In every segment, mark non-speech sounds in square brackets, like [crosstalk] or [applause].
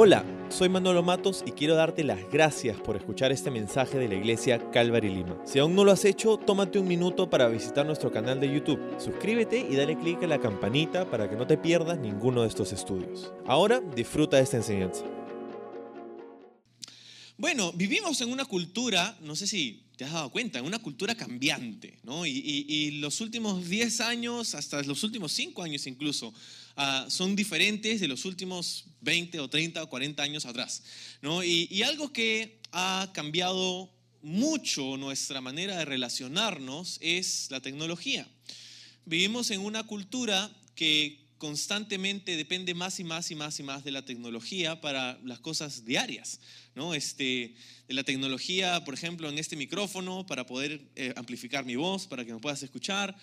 Hola, soy Manolo Matos y quiero darte las gracias por escuchar este mensaje de la iglesia Calvary Lima. Si aún no lo has hecho, tómate un minuto para visitar nuestro canal de YouTube. Suscríbete y dale clic a la campanita para que no te pierdas ninguno de estos estudios. Ahora disfruta de esta enseñanza. Bueno, vivimos en una cultura, no sé si te has dado cuenta, en una cultura cambiante, ¿no? Y, y los últimos 10 años, hasta los últimos 5 años incluso, Ah, son diferentes de los últimos 20 o 30 o 40 años atrás. ¿no? Y, algo que ha cambiado mucho nuestra manera de relacionarnos es la tecnología. Vivimos en una cultura que constantemente depende más y más y más y más de la tecnología para las cosas diarias, ¿no? Este, de la tecnología, por ejemplo, en este micrófono para poder eh, amplificar mi voz, para que me puedas escuchar,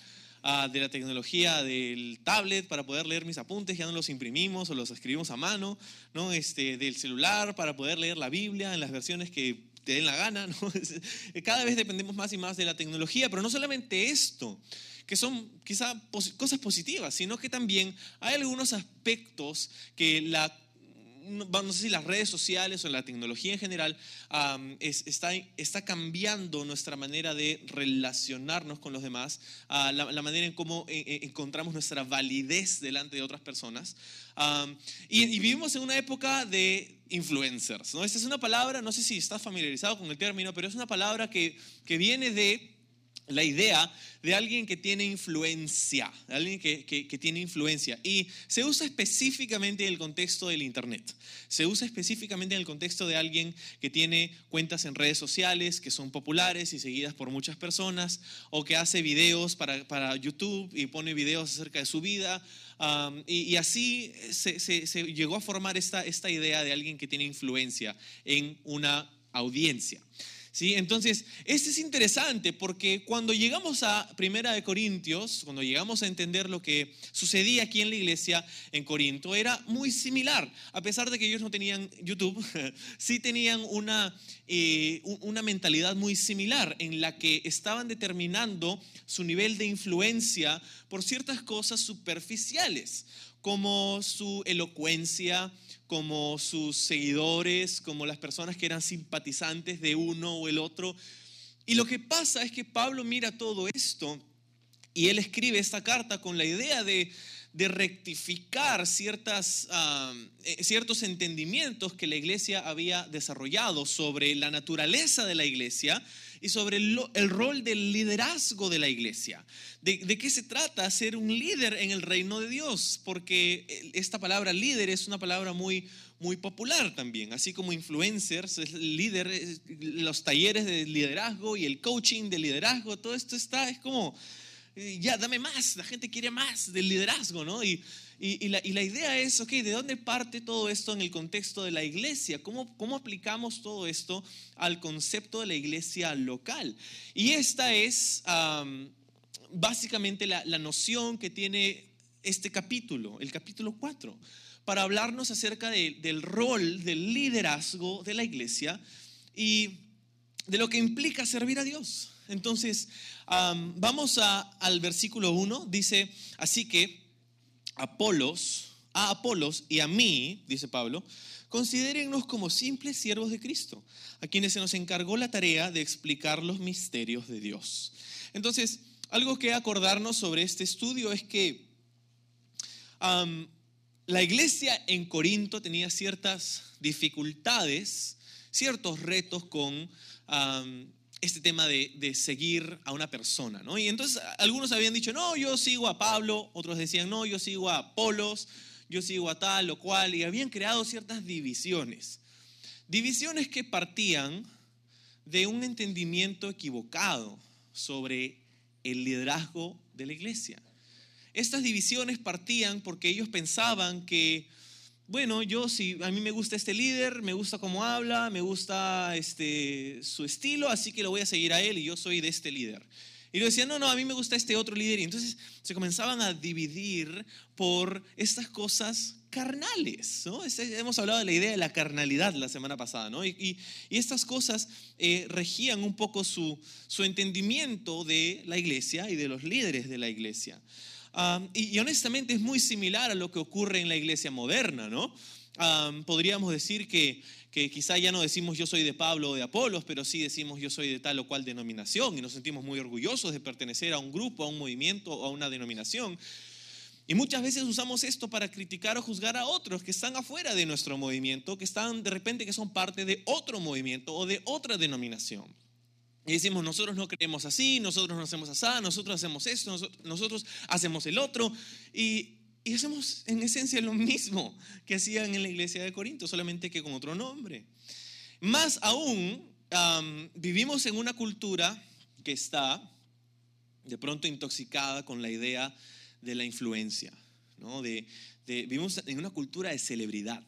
de la tecnología del tablet para poder leer mis apuntes, ya no los imprimimos o los escribimos a mano, ¿no? este, del celular para poder leer la Biblia en las versiones que te den la gana. [laughs] Cada vez dependemos más y más de la tecnología, pero no solamente esto, que son quizá cosas positivas, sino que también hay algunos aspectos que la no sé si las redes sociales o la tecnología en general está, está cambiando nuestra manera de relacionarnos con los demás, la, manera en cómo e, e, encontramos nuestra validez delante de otras personas. y, vivimos en una época de influencers. ¿no? Esta es una palabra, no sé si estás familiarizado con el término, pero es una palabra que, que viene de la idea de alguien que tiene influencia, alguien que, tiene influencia. Y se usa específicamente en el contexto del Internet. Se usa específicamente en el contexto de alguien que tiene cuentas en redes sociales que son populares y seguidas por muchas personas, o que hace videos para, YouTube y pone videos acerca de su vida. y, así se, se, llegó a formar esta, esta idea de alguien que tiene influencia en una audiencia. Entonces, este es interesante porque cuando llegamos a Primera de Corintios, cuando llegamos a entender lo que sucedía aquí en la iglesia en Corinto, era muy similar. A pesar de que ellos no tenían YouTube, [laughs] sí tenían una, eh, una mentalidad muy similar en la que estaban determinando su nivel de influencia por ciertas cosas superficiales, como su elocuencia, como sus seguidores, como las personas que eran simpatizantes de uno o el otro. Y lo que pasa es que Pablo mira todo esto y él escribe esta carta con la idea de, rectificar ciertas, eh, ciertos entendimientos que la iglesia había desarrollado sobre la naturaleza de la iglesia y sobre el, rol del liderazgo de la iglesia. ¿De, qué se trata? Ser un líder en el reino de Dios, porque esta palabra líder es una palabra muy, muy popular también, así como influencers, líder, los talleres de liderazgo y el coaching de liderazgo, todo esto está, es como, eh, ya, dame más, la gente quiere más del liderazgo, ¿no? Y, y, la, idea es, ok, ¿de dónde parte todo esto en el contexto de la iglesia? ¿Cómo, aplicamos todo esto al concepto de la iglesia local? Y esta es básicamente la, noción que tiene este capítulo, el capítulo 4, para hablarnos acerca del rol del liderazgo de la iglesia y de lo que implica servir a Dios. Entonces, vamos al versículo 1, dice, así que Apolos, a Apolos y a mí, dice Pablo, considérennos como simples siervos de Cristo, a quienes se nos encargó la tarea de explicar los misterios de Dios. Entonces, algo que acordarnos sobre este estudio es que la iglesia en Corinto tenía ciertas dificultades, ciertos retos con este tema de, seguir a una persona, ¿no? Y entonces algunos habían dicho, no, yo sigo a Pablo, otros decían, no, yo sigo a Apolos, yo sigo a tal o cual, y habían creado ciertas divisiones. Divisiones que partían de un entendimiento equivocado sobre el liderazgo de la iglesia. Estas divisiones partían porque ellos pensaban que bueno, yo si a mí me gusta este líder, me gusta cómo habla, me gusta este, su estilo, así que lo voy a seguir a él y yo soy de este líder. Y lo decían, no, no, a mí me gusta este otro líder. Y entonces se comenzaban a dividir por estas cosas carnales. ¿no? Este, hemos hablado de la idea de la carnalidad la semana pasada. ¿no? Y, estas cosas eh, regían un poco su, su entendimiento de la iglesia y de los líderes de la iglesia. Y, honestamente es muy similar a lo que ocurre en la iglesia moderna, ¿no? Podríamos decir que, que quizá ya no decimos yo soy de Pablo o de Apolos, pero sí decimos yo soy de tal o cual denominación y nos sentimos muy orgullosos de pertenecer a un grupo, a un movimiento o a una denominación. Y muchas veces usamos esto para criticar o juzgar a otros que están afuera de nuestro movimiento, que están de repente que son parte de otro movimiento o de otra denominación. Y decimos, nosotros no creemos así, nosotros no hacemos así, nosotros hacemos esto, nosotros, hacemos el otro. Y, y hacemos en esencia lo mismo que hacían en la iglesia de Corinto, solamente que con otro nombre. Más aún, um, vivimos en una cultura que está de pronto intoxicada con la idea de la influencia, ¿no? De, de, vivimos en una cultura de celebridad,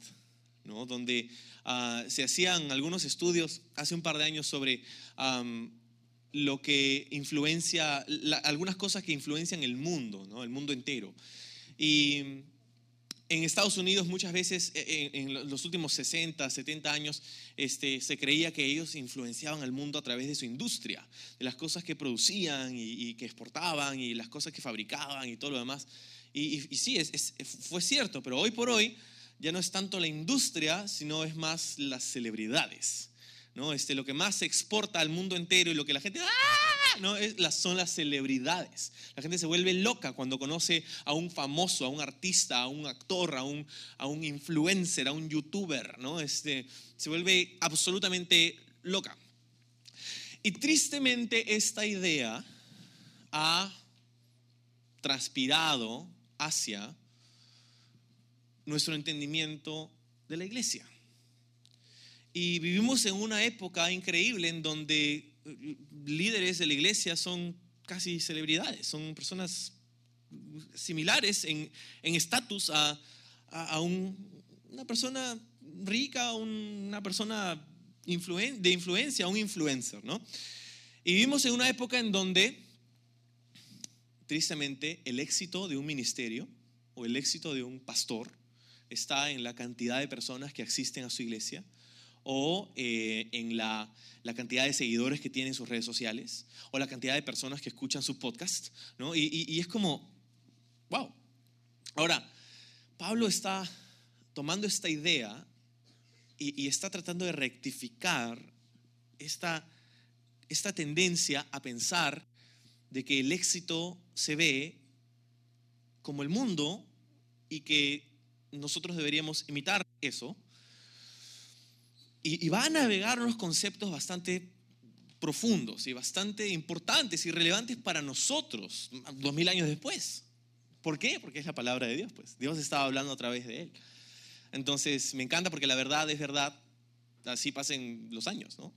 Donde uh, se hacían algunos estudios hace un par de años sobre lo que influencia, algunas cosas que influencian el mundo, ¿no? El mundo entero. Y en Estados Unidos muchas veces, en, en, los últimos 60, 70 años, este, se creía que ellos influenciaban al mundo a través de su industria, de las cosas que producían y, que exportaban y las cosas que fabricaban y todo lo demás. Y, sí, fue cierto, pero hoy por hoy ya no es tanto la industria, sino es más las celebridades. ¿no? Este, lo que más se exporta al mundo entero y lo que la gente... ¡ah! ¿no? Es, las, son las celebridades. La gente se vuelve loca cuando conoce a un famoso, a un artista, a un actor, a un, a un influencer, a un youtuber. ¿no? Este, se vuelve absolutamente loca. Y tristemente esta idea ha transpirado hacia nuestro entendimiento de la iglesia. Y vivimos en una época increíble en donde líderes de la iglesia son casi celebridades, son personas similares en estatus a, a, a un, una persona rica, una persona influen, de influencia, un influencer, ¿no? Y vivimos en una época en donde, tristemente, el éxito de un ministerio o el éxito de un pastor está en la cantidad de personas que asisten a su iglesia, o eh, en la, la, cantidad de seguidores que tiene en sus redes sociales, o la cantidad de personas que escuchan su podcast, ¿no? Y, y, y es como, wow. Ahora, Pablo está tomando esta idea y, y está tratando de rectificar esta, esta tendencia a pensar de que el éxito se ve como el mundo y que nosotros deberíamos imitar eso y, va a navegar unos conceptos bastante profundos y bastante importantes y relevantes para nosotros dos mil años después. ¿Por qué? Porque es la palabra de Dios, pues. Dios estaba hablando a través de él. Entonces, me encanta porque la verdad es verdad, así pasen los años, ¿no?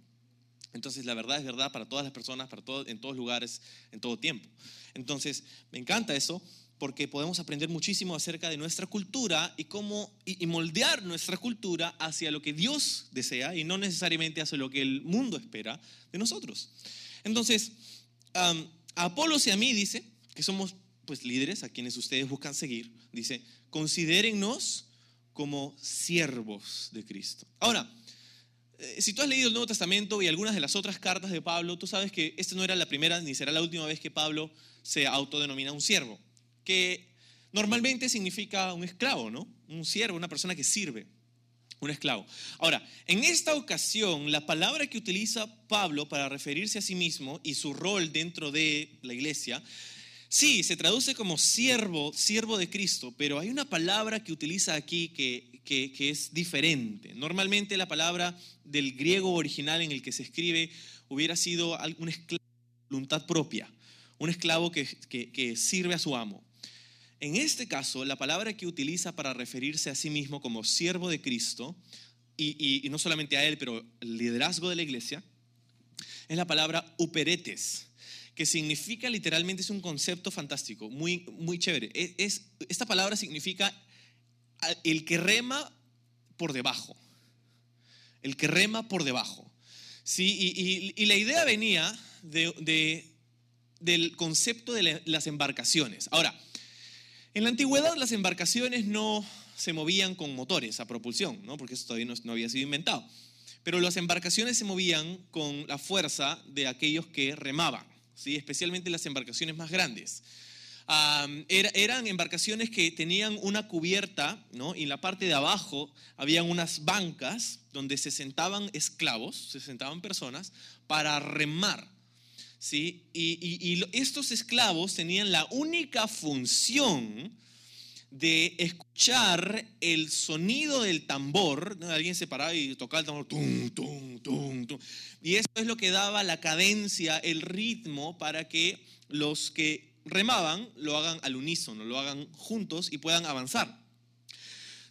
Entonces, la verdad es verdad para todas las personas, para todo, en todos lugares, en todo tiempo. Entonces, me encanta eso porque podemos aprender muchísimo acerca de nuestra cultura y cómo y, moldear nuestra cultura hacia lo que Dios desea y no necesariamente hacia lo que el mundo espera de nosotros. Entonces, um, a Apolos y a mí dice que somos pues líderes a quienes ustedes buscan seguir. Dice, considérennos como siervos de Cristo. Ahora, eh, si tú has leído el Nuevo Testamento y algunas de las otras cartas de Pablo, tú sabes que esta no era la primera ni será la última vez que Pablo se autodenomina un siervo que normalmente significa un esclavo, ¿no? Un siervo, una persona que sirve, un esclavo. Ahora, en esta ocasión, la palabra que utiliza Pablo para referirse a sí mismo y su rol dentro de la iglesia, sí, se traduce como siervo, siervo de Cristo, pero hay una palabra que utiliza aquí que, que, es diferente. Normalmente la palabra del griego original en el que se escribe hubiera sido un esclavo voluntad propia, un esclavo que, que sirve a su amo. En este caso, la palabra que utiliza para referirse a sí mismo como siervo de Cristo, y, no solamente a él, pero el liderazgo de la iglesia, es la palabra uperetes, que significa literalmente, es un concepto fantástico, muy, muy chévere. Es, esta palabra significa el que rema por debajo, el que rema por debajo. ¿sí? Y, la idea venía de, de, del concepto de las embarcaciones. Ahora, en la antigüedad las embarcaciones no se movían con motores a propulsión, porque eso todavía no, había sido inventado. Pero las embarcaciones se movían con la fuerza de aquellos que remaban, ¿sí? especialmente las embarcaciones más grandes. eran embarcaciones que tenían una cubierta. Y en la parte de abajo habían unas bancas donde se sentaban esclavos, se sentaban personas para remar. ¿Sí? Y, estos esclavos tenían la única función de escuchar el sonido del tambor. Alguien se paraba y tocaba el tambor. Tum, tum, tum. Y eso es lo que daba la cadencia, el ritmo para que los que remaban lo hagan al unísono, lo hagan juntos y puedan avanzar.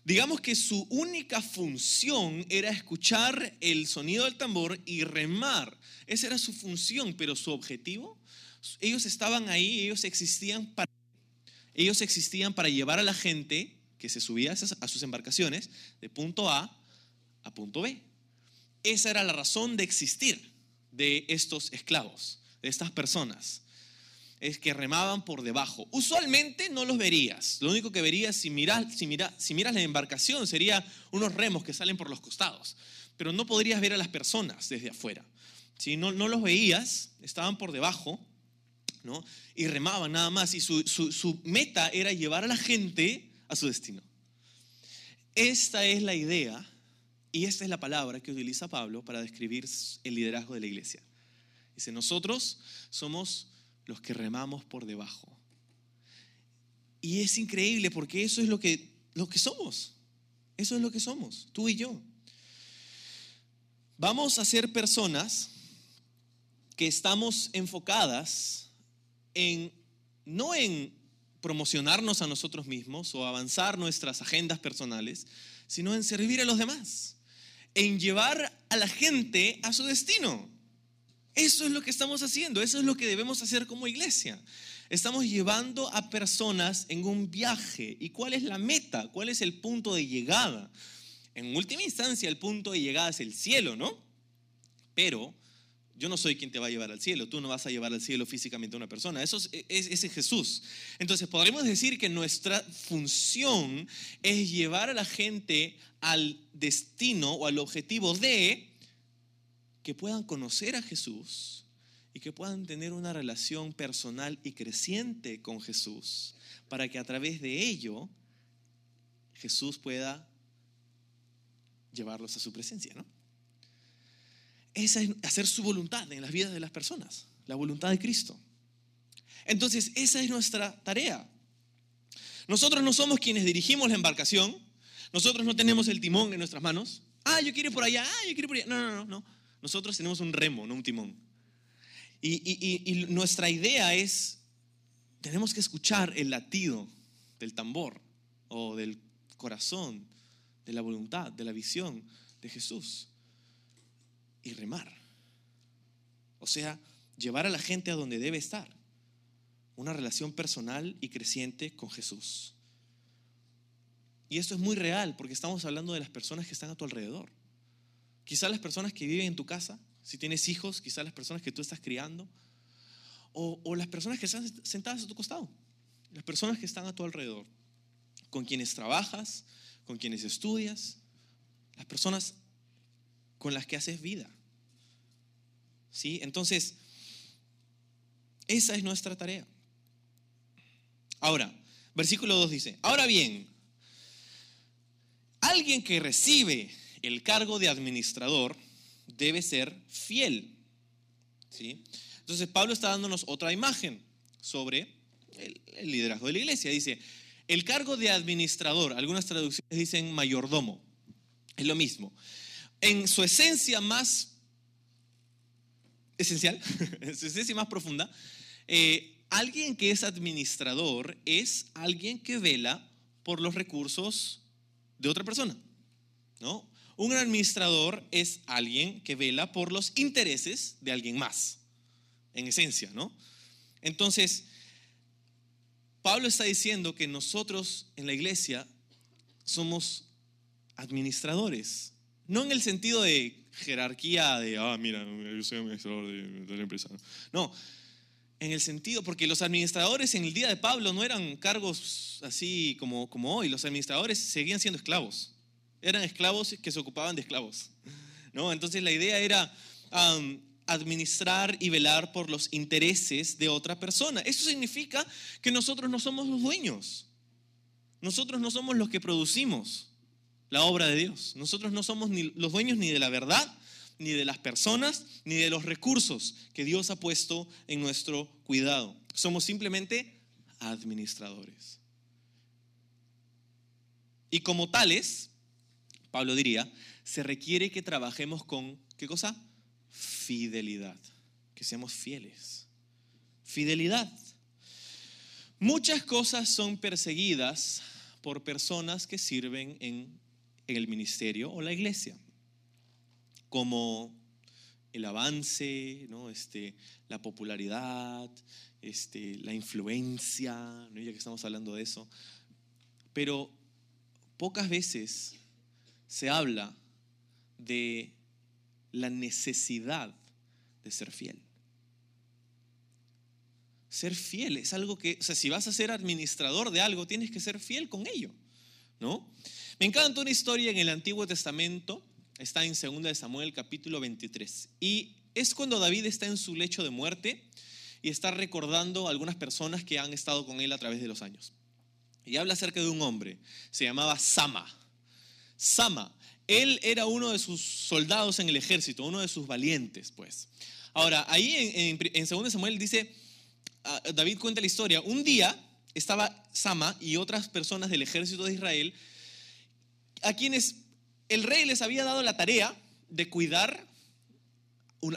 Digamos que su única función era escuchar el sonido del tambor y remar. Esa era su función, pero su objetivo, ellos estaban ahí, ellos existían para, ellos existían para llevar a la gente que se subía a sus embarcaciones de punto A a punto B. Esa era la razón de existir de estos esclavos, de estas personas es que remaban por debajo. Usualmente no los verías. Lo único que verías si miras, si, si miras la embarcación sería unos remos que salen por los costados. Pero no podrías ver a las personas desde afuera. Si no, no los veías, estaban por debajo ¿no? y remaban nada más. Y su, su meta era llevar a la gente a su destino. Esta es la idea y esta es la palabra que utiliza Pablo para describir el liderazgo de la iglesia. Dice, nosotros somos los que remamos por debajo. Y es increíble porque eso es lo que, lo que somos. Eso es lo que somos, tú y yo. Vamos a ser personas que estamos enfocadas en, no en promocionarnos a nosotros mismos o avanzar nuestras agendas personales, sino en servir a los demás, en llevar a la gente a su destino. Eso es lo que estamos haciendo, eso es lo que debemos hacer como iglesia. Estamos llevando a personas en un viaje. ¿Y cuál es la meta? ¿Cuál es el punto de llegada? En última instancia, el punto de llegada es el cielo, ¿no? Pero yo no soy quien te va a llevar al cielo, tú no vas a llevar al cielo físicamente a una persona, eso es, es, Jesús. Entonces podremos decir que nuestra función es llevar a la gente al destino o al objetivo de que puedan conocer a Jesús y que puedan tener una relación personal y creciente con Jesús, para que a través de ello Jesús pueda llevarlos a su presencia, ¿no? Esa es hacer su voluntad en las vidas de las personas, la voluntad de Cristo. Entonces, esa es nuestra tarea. Nosotros no somos quienes dirigimos la embarcación, nosotros no tenemos el timón en nuestras manos. Ah, yo quiero ir por allá, ah, yo quiero ir por allá. No, no, no, no. Nosotros tenemos un remo, no un timón. Y, nuestra idea es, tenemos que escuchar el latido del tambor o del corazón, de la voluntad, de la visión de Jesús y remar. O sea, llevar a la gente a donde debe estar. Una relación personal y creciente con Jesús. Y esto es muy real porque estamos hablando de las personas que están a tu alrededor. Quizás las personas que viven en tu casa, si tienes hijos, quizás las personas que tú estás criando, o, las personas que están sentadas a tu costado, las personas que están a tu alrededor, con quienes trabajas, con quienes estudias, las personas con las que haces vida. ¿Sí? Entonces, esa es nuestra tarea. Ahora, versículo 2 dice, ahora bien, alguien que recibe el cargo de administrador debe ser fiel. ¿sí? Entonces Pablo está dándonos otra imagen sobre el, liderazgo de la iglesia. Dice, el cargo de administrador, algunas traducciones dicen mayordomo, es lo mismo. En su esencia más esencial, [laughs] en su esencia más profunda, eh, alguien que es administrador es alguien que vela por los recursos de otra persona. ¿no? Un administrador es alguien que vela por los intereses de alguien más, en esencia, ¿no? Entonces, Pablo está diciendo que nosotros en la iglesia somos administradores, no en el sentido de jerarquía de, ah, mira, yo soy administrador de, la empresa. No, en el sentido, porque los administradores en el día de Pablo no eran cargos así como, como hoy, los administradores seguían siendo esclavos. Eran esclavos que se ocupaban de esclavos. ¿no? Entonces la idea era administrar y velar por los intereses de otra persona. Eso significa que nosotros no somos los dueños. Nosotros no somos los que producimos la obra de Dios. Nosotros no somos ni los dueños ni de la verdad, ni de las personas, ni de los recursos que Dios ha puesto en nuestro cuidado. Somos simplemente administradores. Y como tales, Pablo diría, se requiere que trabajemos con, ¿qué cosa? Fidelidad, que seamos fieles. Fidelidad. Muchas cosas son perseguidas por personas que sirven en, el ministerio o la iglesia, como el avance, ¿no? este, la popularidad, este, la influencia, ¿no? ya que estamos hablando de eso. Pero pocas veces se habla de la necesidad de ser fiel. Ser fiel es algo que, o sea, si vas a ser administrador de algo, tienes que ser fiel con ello, ¿no? Me encanta una historia en el Antiguo Testamento, está en 2 de Samuel capítulo 23, y es cuando David está en su lecho de muerte y está recordando a algunas personas que han estado con él a través de los años. Y habla acerca de un hombre, se llamaba Sama. Sama, él era uno de sus soldados en el ejército, uno de sus valientes, pues. Ahora, ahí en, en, 2 Samuel dice, ah, David cuenta la historia, un día estaba Sama y otras personas del ejército de Israel, a quienes el rey les había dado la tarea de cuidar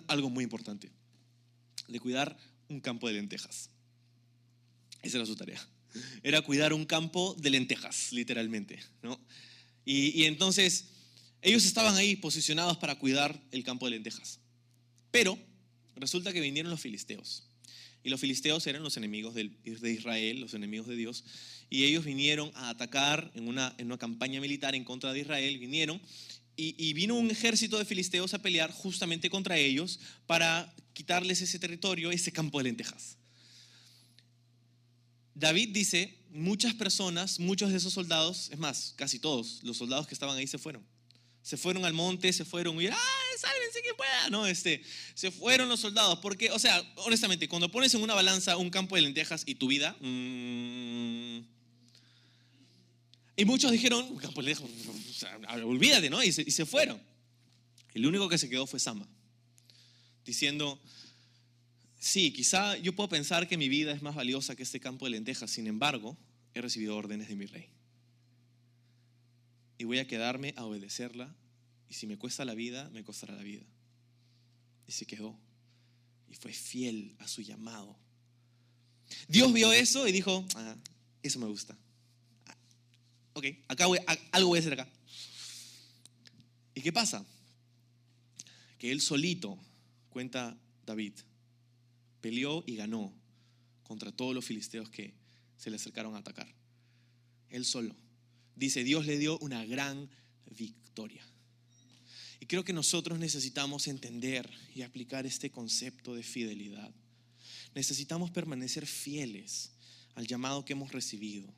algo muy importante, de cuidar un campo de lentejas. Esa era su tarea. Era cuidar un campo de lentejas, literalmente. ¿no? Y, entonces ellos estaban ahí posicionados para cuidar el campo de lentejas. Pero resulta que vinieron los filisteos. Y los filisteos eran los enemigos de Israel, los enemigos de Dios. Y ellos vinieron a atacar en una, en una campaña militar en contra de Israel. Vinieron y, vino un ejército de filisteos a pelear justamente contra ellos para quitarles ese territorio, ese campo de lentejas. David dice, muchas personas, muchos de esos soldados, es más, casi todos los soldados que estaban ahí se fueron se fueron al monte, se fueron y, ¡ah, sálvense quien pueda! No, este, se fueron los soldados. Porque, o sea, honestamente, cuando pones en una balanza un campo de lentejas y tu vida, mm, y muchos dijeron, un campo de lentejas, sea, olvídate, ¿no? Y se, y se fueron. El único que se quedó fue Sama, diciendo, sí, quizá yo puedo pensar que mi vida es más valiosa que este campo de lentejas, sin embargo, he recibido órdenes de mi rey y voy a quedarme a obedecerla y si me cuesta la vida, me costará la vida. Y se quedó y fue fiel a su llamado. Dios vio eso y dijo, ah, eso me gusta. Ah, ok, acá algo voy a hacer acá. ¿Y qué pasa? Que él solito, cuenta David, peleó y ganó contra todos los filisteos que se le acercaron a atacar. Él solo dice, Dios le dio una gran victoria. Y creo que nosotros necesitamos entender y aplicar este concepto de fidelidad. Necesitamos permanecer fieles al llamado que hemos recibido.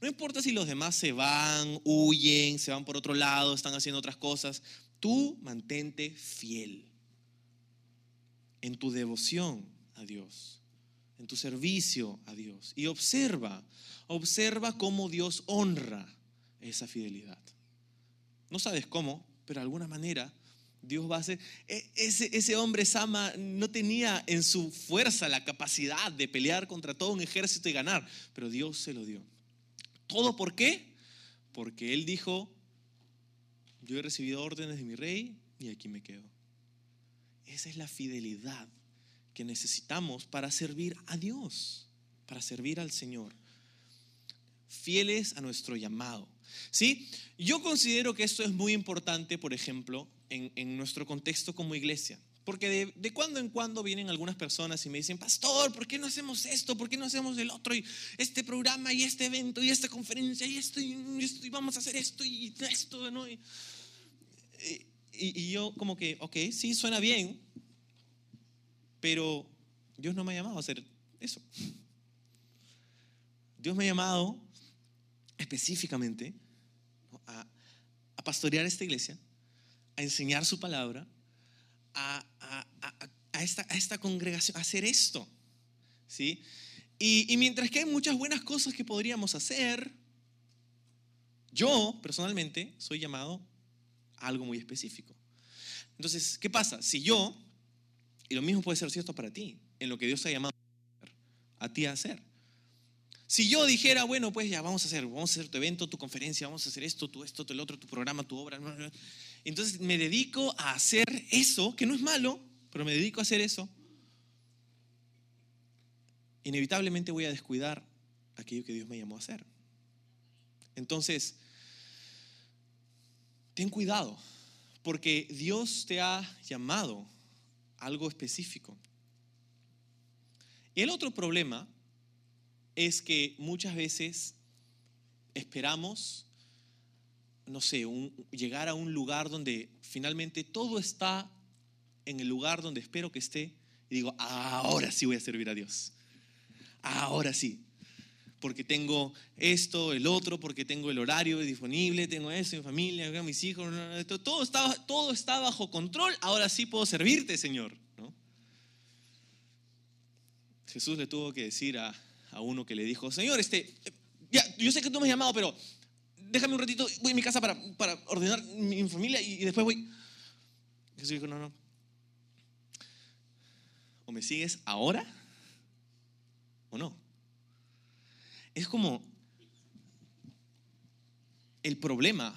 No importa si los demás se van, huyen, se van por otro lado, están haciendo otras cosas, tú mantente fiel en tu devoción a Dios, en tu servicio a Dios. Y observa, observa cómo Dios honra esa fidelidad. No sabes cómo, pero de alguna manera Dios va a hacer... E, ese, ese hombre Sama no tenía en su fuerza la capacidad de pelear contra todo un ejército y ganar, pero Dios se lo dio. ¿Todo por qué? Porque él dijo, yo he recibido órdenes de mi rey y aquí me quedo. Esa es la fidelidad que necesitamos para servir a Dios, para servir al Señor. Fieles a nuestro llamado. ¿Sí? Yo considero que esto es muy importante, por ejemplo, en, nuestro contexto como iglesia. Porque de, de, cuando en cuando vienen algunas personas y me dicen, pastor, ¿por qué no hacemos esto? ¿Por qué no hacemos el otro? Y este programa y este evento y esta conferencia y esto y, esto, y vamos a hacer esto y esto, ¿no? Y, y, yo como que, ok, sí, suena bien, pero Dios no me ha llamado a hacer eso. Dios me ha llamado específicamente a, pastorear esta iglesia, a enseñar su palabra, a, esta, congregación a hacer esto. ¿Sí? Y mientras que hay muchas buenas cosas que podríamos hacer, yo personalmente soy llamado a algo muy específico. Entonces, ¿qué pasa? Si yo, y lo mismo puede ser cierto para ti, en lo que Dios ha llamado a ti a hacer. Si yo dijera, bueno, pues ya vamos a hacer, vamos a hacer tu evento, tu conferencia, vamos a hacer esto, tu esto, tu el otro, tu programa, tu obra. Entonces me dedico a hacer eso, que no es malo, pero me dedico a hacer eso. Inevitablemente voy a descuidar aquello que Dios me llamó a hacer. Entonces, ten cuidado, porque Dios te ha llamado algo específico. Y el otro problema es que muchas veces esperamos, no sé, llegar a un lugar donde finalmente todo está en el lugar donde espero que esté y digo, ahora sí voy a servir a Dios. Ahora sí. Porque tengo esto, el otro, porque tengo el horario disponible, tengo eso, mi familia, mis hijos, todo está, todo está bajo control, ahora sí puedo servirte, Señor. Jesús le tuvo que decir a, uno que le dijo, Señor, este, ya, yo sé que tú me has llamado, pero déjame un ratito, voy a mi casa para, ordenar mi familia y, y después voy. Jesús dijo, no, no. O me sigues ahora o no. Es como, el problema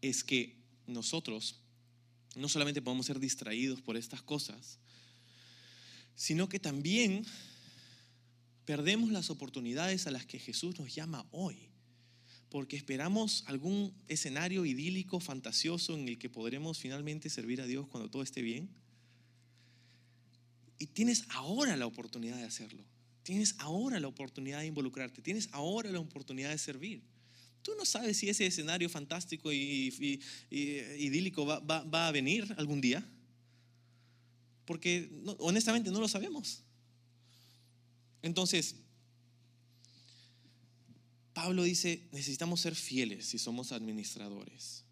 es que nosotros no solamente podemos ser distraídos por estas cosas, sino que también perdemos las oportunidades a las que Jesús nos llama hoy, porque esperamos algún escenario idílico, fantasioso en el que podremos finalmente servir a Dios cuando todo esté bien. Y tienes ahora la oportunidad de hacerlo. Tienes ahora la oportunidad de involucrarte. Tienes ahora la oportunidad de servir. Tú no sabes si ese escenario fantástico y, idílico va a venir algún día porque honestamente no lo sabemos. Entonces, Pablo dice, necesitamos ser fieles si somos administradores.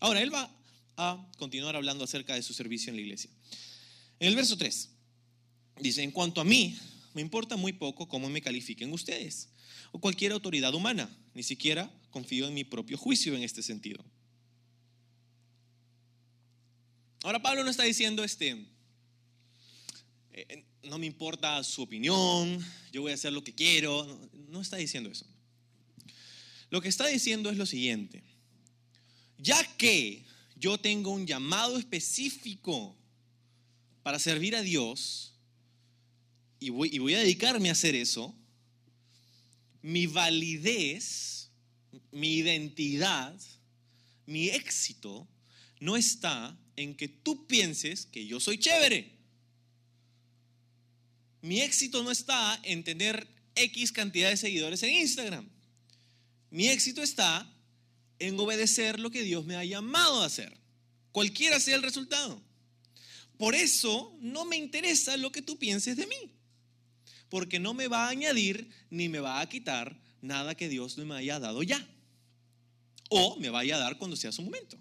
Ahora, él va a continuar hablando acerca de su servicio en la iglesia. En el verso 3, dice, en cuanto a mí, me importa muy poco cómo me califiquen ustedes o cualquier autoridad humana, ni siquiera confío en mi propio juicio en este sentido. Ahora Pablo no está diciendo este, eh, no me importa su opinión, yo voy a hacer lo que quiero. No, está diciendo eso. Lo que está diciendo es lo siguiente. Ya que yo tengo un llamado específico para servir a Dios y voy, a dedicarme a hacer eso, mi validez, mi identidad, mi éxito no está en que tú pienses que yo soy chévere. Mi éxito no está en tener X cantidad de seguidores en Instagram. Mi éxito está en obedecer lo que Dios me ha llamado a hacer, cualquiera sea el resultado. Por eso no me interesa lo que tú pienses de mí, porque no me va a añadir ni me va a quitar nada que Dios no me haya dado ya, o me vaya a dar cuando sea su momento.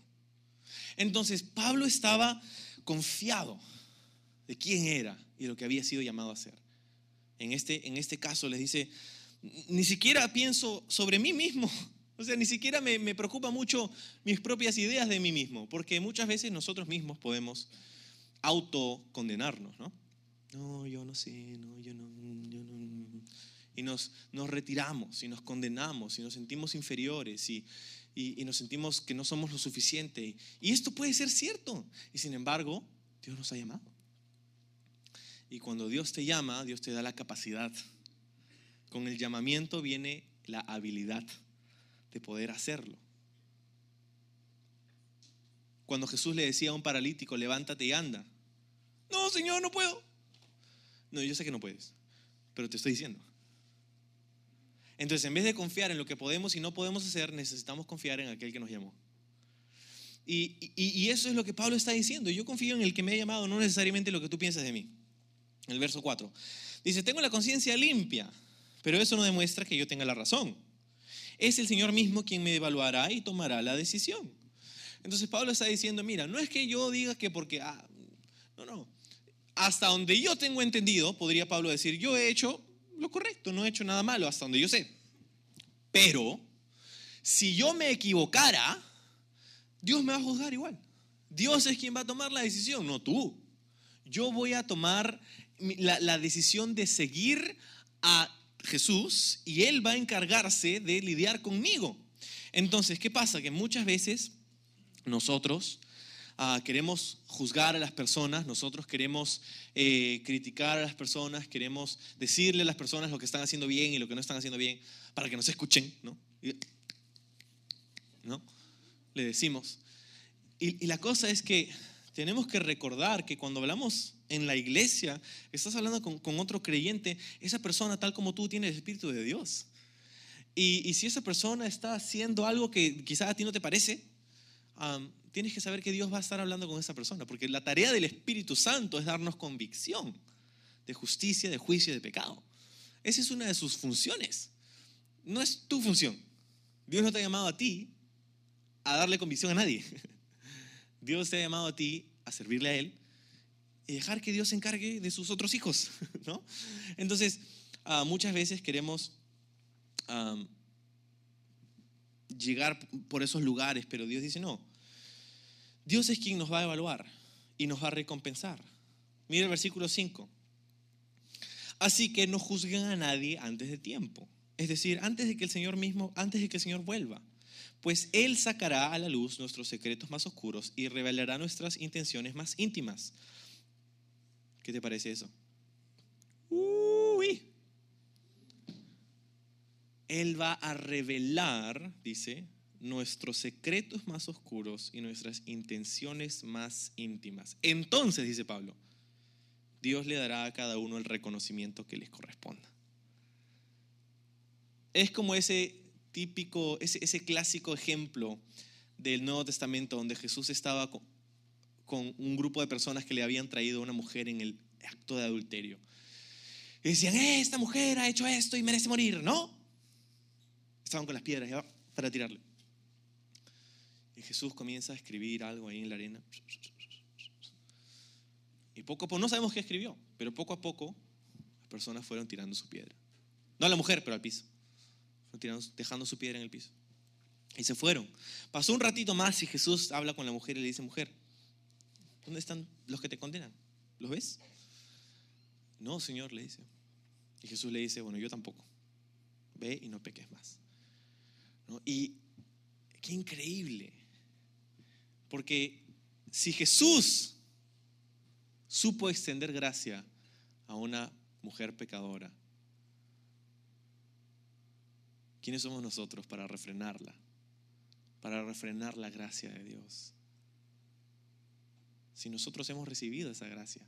Entonces Pablo estaba confiado de quién era y lo que había sido llamado a hacer. En este, en este caso les dice, ni siquiera pienso sobre mí mismo. [laughs] O sea, ni siquiera me, me preocupa mucho mis propias ideas de mí mismo, porque muchas veces nosotros mismos podemos autocondenarnos, ¿no? No, yo no sé, no, yo no, yo no. Y nos, nos retiramos y nos condenamos y nos sentimos inferiores y, y, y nos sentimos que no somos lo suficiente. Y esto puede ser cierto. Y sin embargo, Dios nos ha llamado. Y cuando Dios te llama, Dios te da la capacidad. Con el llamamiento viene la habilidad de poder hacerlo. Cuando Jesús le decía a un paralítico, levántate y anda. No, Señor, no puedo. No, yo sé que no puedes, pero te estoy diciendo. Entonces, en vez de confiar en lo que podemos y no podemos hacer, necesitamos confiar en aquel que nos llamó. Y, y, eso es lo que Pablo está diciendo. Yo confío en el que me ha llamado, no necesariamente lo que tú piensas de mí el verso 4. Dice, tengo la conciencia limpia, pero eso no demuestra que yo tenga la razón. Es el Señor mismo quien me evaluará y tomará la decisión. Entonces Pablo está diciendo, mira, no es que yo diga que porque, ah, no, no. Hasta donde yo tengo entendido, podría Pablo decir, yo he hecho lo correcto, no he hecho nada malo, hasta donde yo sé. Pero, si yo me equivocara, Dios me va a juzgar igual. Dios es quien va a tomar la decisión, no tú. Yo voy a tomar la, la decisión de seguir a Jesús y Él va a encargarse de lidiar conmigo. Entonces, ¿qué pasa? Que muchas veces nosotros ah, queremos juzgar a las personas, nosotros queremos eh, criticar a las personas, queremos decirle a las personas lo que están haciendo bien y lo que no están haciendo bien para que nos escuchen, ¿no? ¿No? Le decimos. Y, la cosa es que tenemos que recordar que cuando hablamos en la iglesia, estás hablando con, otro creyente, esa persona tal como tú tiene el Espíritu de Dios. Y, si esa persona está haciendo algo que quizás a ti no te parece, tienes que saber que Dios va a estar hablando con esa persona, porque la tarea del Espíritu Santo es darnos convicción de justicia, de juicio y de pecado. Esa es una de sus funciones. No es tu función. Dios no te ha llamado a ti a darle convicción a nadie. [laughs] Dios te ha llamado a ti a servirle a Él y dejar que Dios se encargue de sus otros hijos, [laughs] ¿no? Entonces, ah, muchas veces queremos llegar por esos lugares, pero Dios dice, no, Dios es quien nos va a evaluar y nos va a recompensar. Mira el versículo 5. Así que no juzguen a nadie antes de tiempo, es decir, antes de que el Señor mismo, antes de que el Señor vuelva, pues Él sacará a la luz nuestros secretos más oscuros y revelará nuestras intenciones más íntimas. ¿Qué te parece eso? Uy. Él va a revelar, dice, nuestros secretos más oscuros y nuestras intenciones más íntimas. Entonces, dice Pablo, Dios le dará a cada uno el reconocimiento que les corresponda. Es como ese típico, ese, clásico ejemplo del Nuevo Testamento donde Jesús estaba con, con, un grupo de personas que le habían traído a una mujer en el acto de adulterio. Y decían, eh, esta mujer ha hecho esto y merece morir, ¿no? Estaban con las piedras para tirarle. Y Jesús comienza a escribir algo ahí en la arena. Y poco a poco, no sabemos qué escribió, pero poco a poco las personas fueron tirando su piedra. No a la mujer, pero al piso. Fueron dejando su piedra en el piso. Y se fueron. Pasó un ratito más y Jesús habla con la mujer y le dice, mujer, ¿dónde están los que te condenan? ¿Los ves? No, Señor, le dice. Y Jesús le dice, bueno, yo tampoco. Ve y no peques más. Y qué increíble. Porque si Jesús supo extender gracia a una mujer pecadora, ¿quiénes somos nosotros para refrenarla? Para refrenar la gracia de Dios. Si nosotros hemos recibido esa gracia.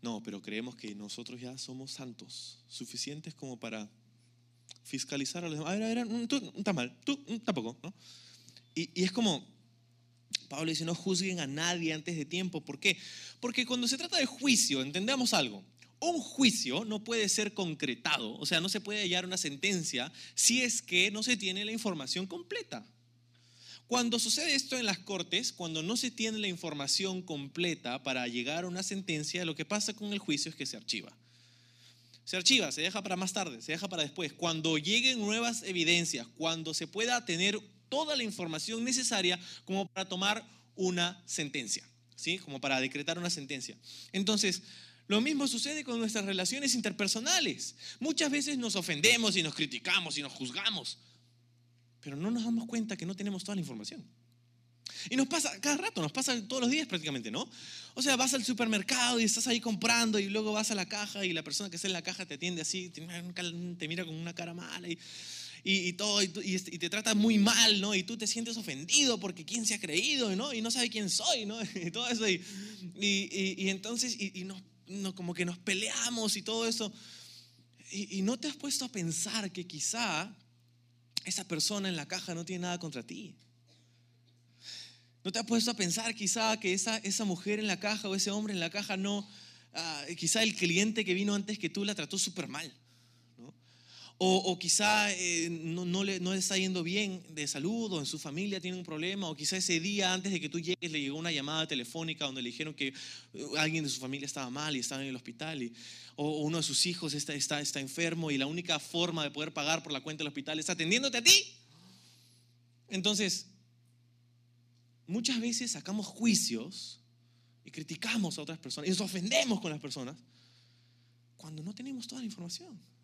No, pero creemos que nosotros ya somos santos, suficientes como para fiscalizar a los demás. A ver, a ver, tú estás mal, tú tampoco, ¿no? Y, es como, Pablo dice, no juzguen a nadie antes de tiempo. ¿Por qué? Porque cuando se trata de juicio, entendamos algo. Un juicio no puede ser concretado, o sea, no se puede hallar una sentencia si es que no se tiene la información completa. Cuando sucede esto en las cortes, cuando no se tiene la información completa para llegar a una sentencia, lo que pasa con el juicio es que se archiva se archiva, se deja para más tarde, se deja para después. Cuando lleguen nuevas evidencias, cuando se pueda tener toda la información necesaria como para tomar una sentencia, ¿sí? Como para decretar una sentencia. Entonces, lo mismo sucede con nuestras relaciones interpersonales. Muchas veces nos ofendemos y nos criticamos y nos juzgamos, pero no nos damos cuenta que no tenemos toda la información. Y nos pasa cada rato, nos pasa todos los días prácticamente, ¿no? O sea, vas al supermercado y estás ahí comprando y luego vas a la caja y la persona que está en la caja te atiende así, te mira con una cara mala y, y, todo, y, te trata muy mal, ¿no? Y tú te sientes ofendido porque quién se ha creído, ¿no? Y no sabe quién soy, ¿no? [laughs] Y todo eso. Y, y entonces, y, nos, como que nos peleamos y todo eso. y no te has puesto a pensar que quizá esa persona en la caja no tiene nada contra ti. ¿No te has puesto a pensar quizá que esa, esa mujer en la caja o ese hombre en la caja no, ah, quizá el cliente que vino antes que tú la trató súper mal? O, quizá eh, no, le, está yendo bien de salud o en su familia tiene un problema. O quizá ese día antes de que tú llegues le llegó una llamada telefónica donde le dijeron que uh, alguien de su familia estaba mal y estaba en el hospital. Y, o uno de sus hijos está, está, está enfermo y la única forma de poder pagar por la cuenta del hospital es atendiéndote a ti. Entonces, muchas veces sacamos juicios y criticamos a otras personas y nos ofendemos con las personas cuando no tenemos toda la información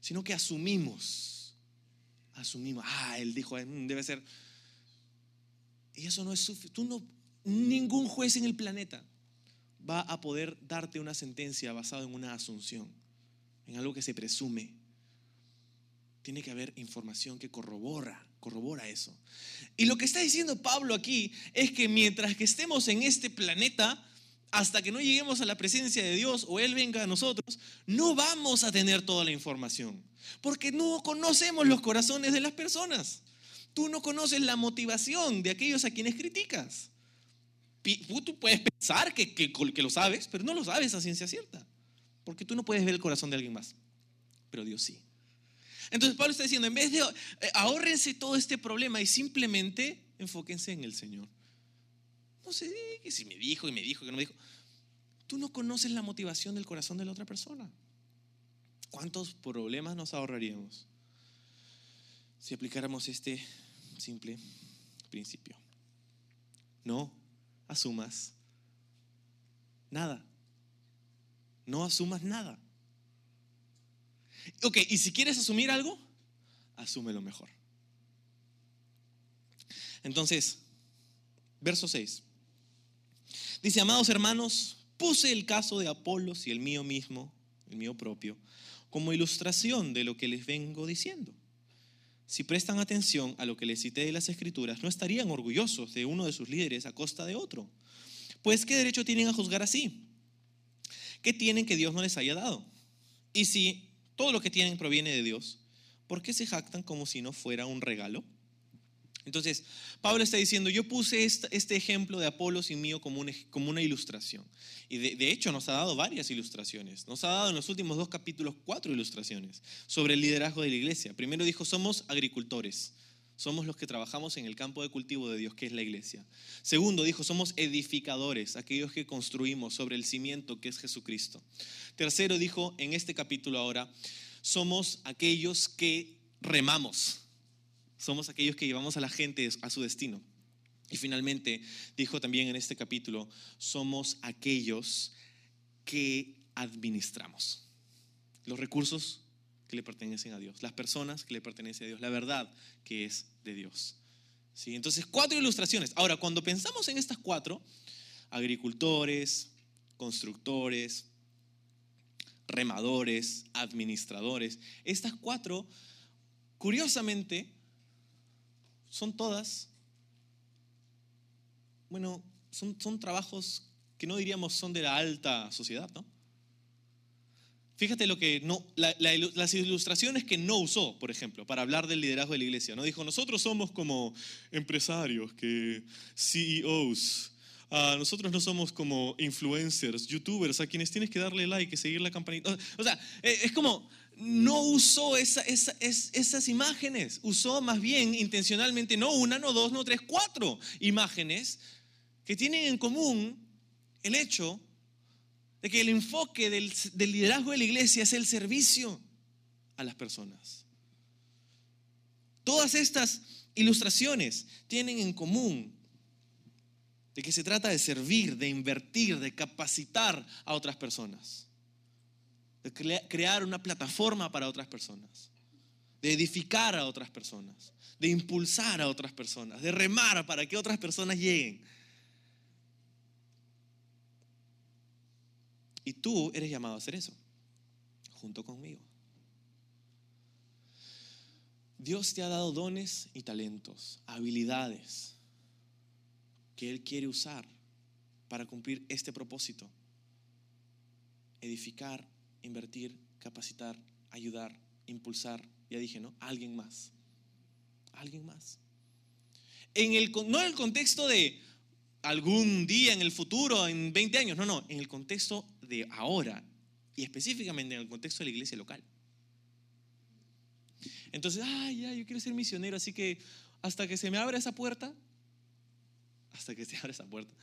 sino que asumimos. Asumimos, ah, él dijo, mm, debe ser. Y eso no es suficiente. No, ningún juez en el planeta va a poder darte una sentencia basada en una asunción, en algo que se presume. Tiene que haber información que corrobora, corrobora eso. Y lo que está diciendo Pablo aquí es que mientras que estemos en este planeta, hasta que no lleguemos a la presencia de Dios o Él venga a nosotros, no vamos a tener toda la información. Porque no conocemos los corazones de las personas. Tú no conoces la motivación de aquellos a quienes criticas. Tú puedes pensar que, que, lo sabes, pero no lo sabes a ciencia cierta. Porque tú no puedes ver el corazón de alguien más. Pero Dios sí. Entonces Pablo está diciendo, en vez de eh, ahórrense todo este problema y simplemente enfóquense en el Señor. No sé, que si me dijo y me dijo que no me dijo. Tú no conoces la motivación del corazón de la otra persona. ¿Cuántos problemas nos ahorraríamos si aplicáramos este simple principio? No asumas nada. No asumas nada. Ok, y si quieres asumir algo, asúmelo mejor. Entonces, verso 6. Dice, amados hermanos, puse el caso de Apolos y el mío mismo, el mío propio, como ilustración de lo que les vengo diciendo. Si prestan atención a lo que les cité de las escrituras, no estarían orgullosos de uno de sus líderes a costa de otro. Pues ¿qué derecho tienen a juzgar así? ¿Qué tienen que Dios no les haya dado? Y si todo lo que tienen proviene de Dios, ¿por qué se jactan como si no fuera un regalo? Entonces, Pablo está diciendo, yo puse este, ejemplo de Apolos y mío como, como una ilustración. Y de, hecho nos ha dado varias ilustraciones. Nos ha dado en los últimos dos capítulos cuatro ilustraciones sobre el liderazgo de la iglesia. Primero dijo, somos agricultores. Somos los que trabajamos en el campo de cultivo de Dios, que es la iglesia. Segundo, dijo, somos edificadores, aquellos que construimos sobre el cimiento que es Jesucristo. Tercero, dijo en este capítulo ahora, somos aquellos que remamos somos aquellos que llevamos a la gente a su destino. Y finalmente dijo también en este capítulo, somos aquellos que administramos los recursos que le pertenecen a Dios, las personas que le pertenecen a Dios, la verdad que es de Dios. ¿Sí? Entonces, cuatro ilustraciones. Ahora, cuando pensamos en estas cuatro, agricultores, constructores, remadores, administradores, estas cuatro, curiosamente, son todas, bueno, son, son trabajos que no diríamos son de la alta sociedad, ¿no? Fíjate lo que no, las ilustraciones que no usó, por ejemplo, para hablar del liderazgo de la iglesia. No dijo, nosotros somos como empresarios, que CEOs. Ah, nosotros no somos como influencers, youtubers, a quienes tienes que darle like y seguir la campanita. O sea, eh, es como, no usó esas imágenes, usó más bien intencionalmente no una, no dos, no tres, cuatro imágenes que tienen en común el hecho de que el enfoque del, del liderazgo de la iglesia es el servicio a las personas. Todas estas ilustraciones tienen en común de que se trata de servir, de invertir, de capacitar a otras personas de crear una plataforma para otras personas, de edificar a otras personas, de impulsar a otras personas, de remar para que otras personas lleguen. Y tú eres llamado a hacer eso, junto conmigo. Dios te ha dado dones y talentos, habilidades que Él quiere usar para cumplir este propósito. Edificar invertir, capacitar, ayudar, impulsar, ya dije, ¿no? Alguien más. Alguien más. En el, no en el contexto de algún día en el futuro, en 20 años, no, no, en el contexto de ahora y específicamente en el contexto de la iglesia local. Entonces, ay, ya, yo quiero ser misionero, así que hasta que se me abra esa puerta, hasta que se abra esa puerta,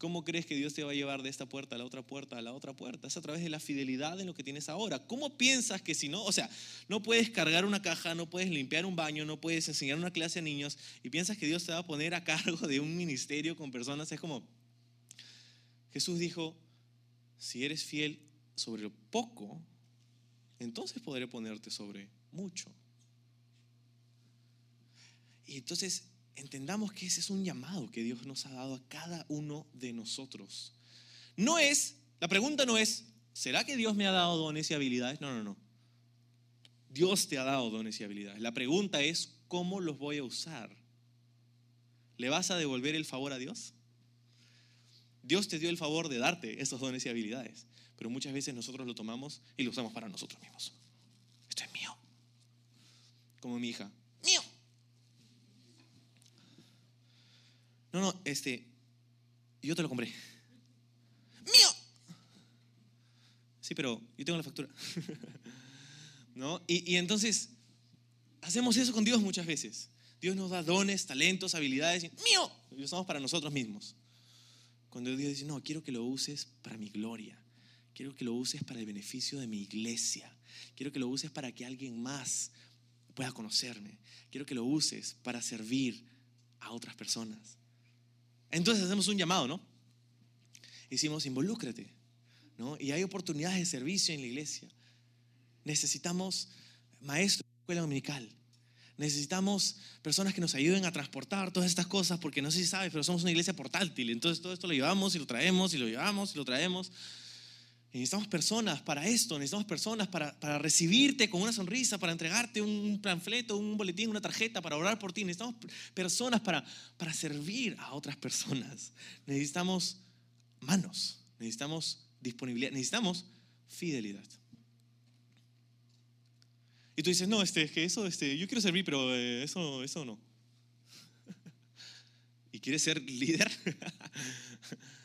¿Cómo crees que Dios te va a llevar de esta puerta a la otra puerta, a la otra puerta? Es a través de la fidelidad en lo que tienes ahora. ¿Cómo piensas que si no, o sea, no puedes cargar una caja, no puedes limpiar un baño, no puedes enseñar una clase a niños y piensas que Dios te va a poner a cargo de un ministerio con personas? Es como, Jesús dijo, si eres fiel sobre poco, entonces podré ponerte sobre mucho. Y entonces entendamos que ese es un llamado que Dios nos ha dado a cada uno de nosotros. No es, la pregunta no es, ¿será que Dios me ha dado dones y habilidades? No, no, no. Dios te ha dado dones y habilidades. La pregunta es, ¿cómo los voy a usar? ¿Le vas a devolver el favor a Dios? Dios te dio el favor de darte esos dones y habilidades, pero muchas veces nosotros lo tomamos y lo usamos para nosotros mismos. Esto es mío. Como mi hija, No, no, este, yo te lo compré. ¡Mío! Sí, pero yo tengo la factura. [laughs] ¿No? Y, y entonces, hacemos eso con Dios muchas veces. Dios nos da dones, talentos, habilidades. ¡Mío! Lo usamos para nosotros mismos. Cuando Dios dice, no, quiero que lo uses para mi gloria. Quiero que lo uses para el beneficio de mi iglesia. Quiero que lo uses para que alguien más pueda conocerme. Quiero que lo uses para servir a otras personas. Entonces hacemos un llamado, ¿no? Hicimos, involúcrate, ¿no? Y hay oportunidades de servicio en la iglesia. Necesitamos maestros de escuela dominical. Necesitamos personas que nos ayuden a transportar todas estas cosas, porque no sé si sabes, pero somos una iglesia portátil. Entonces todo esto lo llevamos y lo traemos y lo llevamos y lo traemos. Necesitamos personas para esto, necesitamos personas para, para, recibirte con una sonrisa, para entregarte un panfleto, un boletín, una tarjeta, para orar por ti. Necesitamos personas para, para servir a otras personas. Necesitamos manos, necesitamos disponibilidad, necesitamos fidelidad. Y tú dices, no, este, que eso, este, yo quiero servir, pero eh, eso, eso no. [laughs] ¿Y quieres ser líder? [laughs]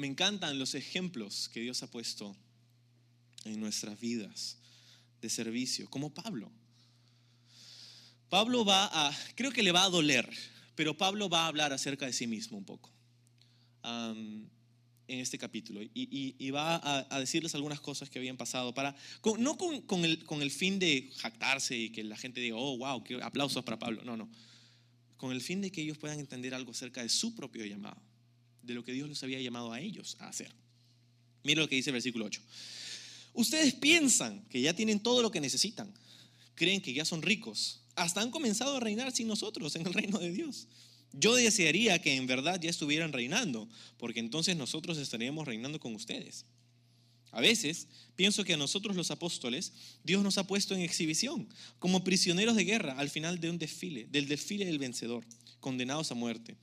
Me encantan los ejemplos que Dios ha puesto en nuestras vidas de servicio, como Pablo. Pablo va a, creo que le va a doler, pero Pablo va a hablar acerca de sí mismo un poco en este capítulo y, va a, decirles algunas cosas que habían pasado, para, no con, con, el, con el fin de jactarse y que la gente diga, oh, wow, qué aplausos para Pablo, no, no, con el fin de que ellos puedan entender algo acerca de su propio llamado de lo que Dios les había llamado a ellos a hacer. Mira lo que dice el versículo 8. Ustedes piensan que ya tienen todo lo que necesitan, creen que ya son ricos, hasta han comenzado a reinar sin nosotros en el reino de Dios. Yo desearía que en verdad ya estuvieran reinando, porque entonces nosotros estaríamos reinando con ustedes. A veces pienso que a nosotros los apóstoles Dios nos ha puesto en exhibición, como prisioneros de guerra al final de un desfile, del desfile del vencedor, condenados a muerte.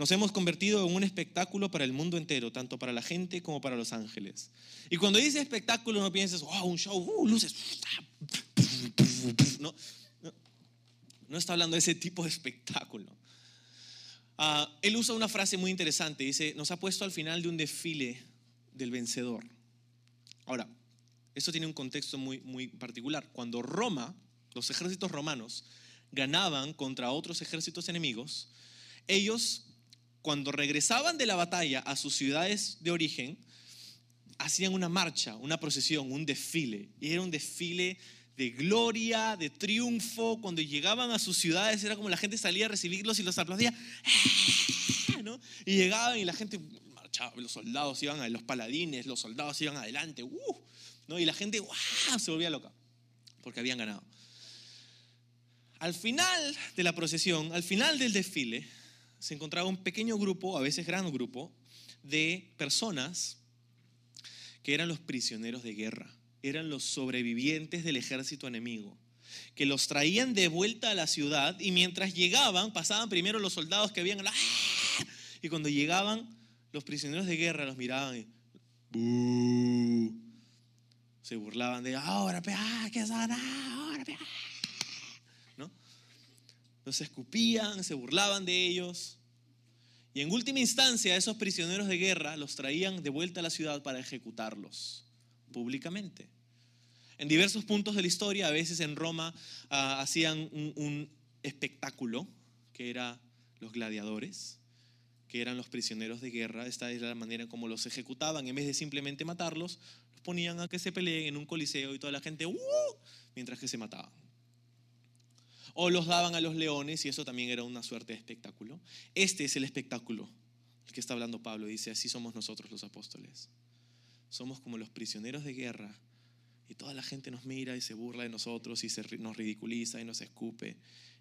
Nos hemos convertido en un espectáculo para el mundo entero, tanto para la gente como para los ángeles. Y cuando dice espectáculo no pienses, wow, un show, uh, luces. No, no, no, está hablando de ese tipo de espectáculo. Uh, él usa una frase muy interesante, dice, nos ha puesto al final de un desfile del vencedor. Ahora, esto tiene un contexto muy, muy particular. Cuando Roma, los ejércitos romanos, ganaban contra otros ejércitos enemigos, ellos cuando regresaban de la batalla a sus ciudades de origen, hacían una marcha, una procesión, un desfile. Y era un desfile de gloria, de triunfo. Cuando llegaban a sus ciudades era como la gente salía a recibirlos y los aplaudía. [laughs] ¿no? Y llegaban y la gente marchaba, los soldados iban, los paladines, los soldados iban adelante. ¡uh! ¿no? Y la gente se volvía loca porque habían ganado. Al final de la procesión, al final del desfile, se encontraba un pequeño grupo, a veces gran grupo, de personas que eran los prisioneros de guerra, eran los sobrevivientes del ejército enemigo, que los traían de vuelta a la ciudad y mientras llegaban, pasaban primero los soldados que habían... ¡ah! Y cuando llegaban, los prisioneros de guerra los miraban y... Se burlaban de, ahora, ah, ¿qué ahora, los escupían, se burlaban de ellos. Y en última instancia, esos prisioneros de guerra los traían de vuelta a la ciudad para ejecutarlos públicamente. En diversos puntos de la historia, a veces en Roma ah, hacían un, espectáculo que era los gladiadores, que eran los prisioneros de guerra. Esta es la manera como los ejecutaban. En vez de simplemente matarlos, los ponían a que se peleen en un coliseo y toda la gente, ¡uh! mientras que se mataban. O los daban a los leones y eso también era una suerte de espectáculo. Este es el espectáculo el que está hablando Pablo. Dice, así somos nosotros los apóstoles. Somos como los prisioneros de guerra y toda la gente nos mira y se burla de nosotros y se, nos ridiculiza y nos escupe.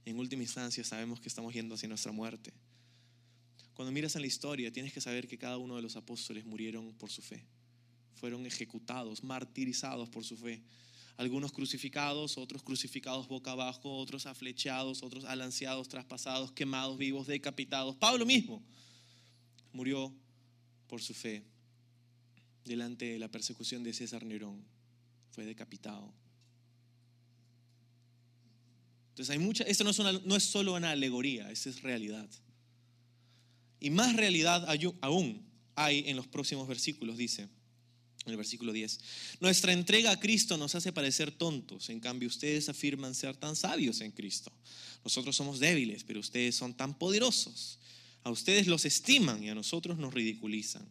En última instancia sabemos que estamos yendo hacia nuestra muerte. Cuando miras en la historia tienes que saber que cada uno de los apóstoles murieron por su fe. Fueron ejecutados, martirizados por su fe. Algunos crucificados, otros crucificados boca abajo, otros aflechados, otros alanceados, traspasados, quemados, vivos, decapitados. Pablo mismo murió por su fe delante de la persecución de César Nerón fue decapitado. Entonces hay mucha, esto no es, solo una alegoría, esto es realidad. Y más realidad aún hay en los próximos versículos, dice, en el versículo 10. Nuestra entrega a Cristo nos hace parecer tontos, en cambio ustedes afirman ser tan sabios en Cristo. Nosotros somos débiles, pero ustedes son tan poderosos. A ustedes los estiman y a nosotros nos ridiculizan.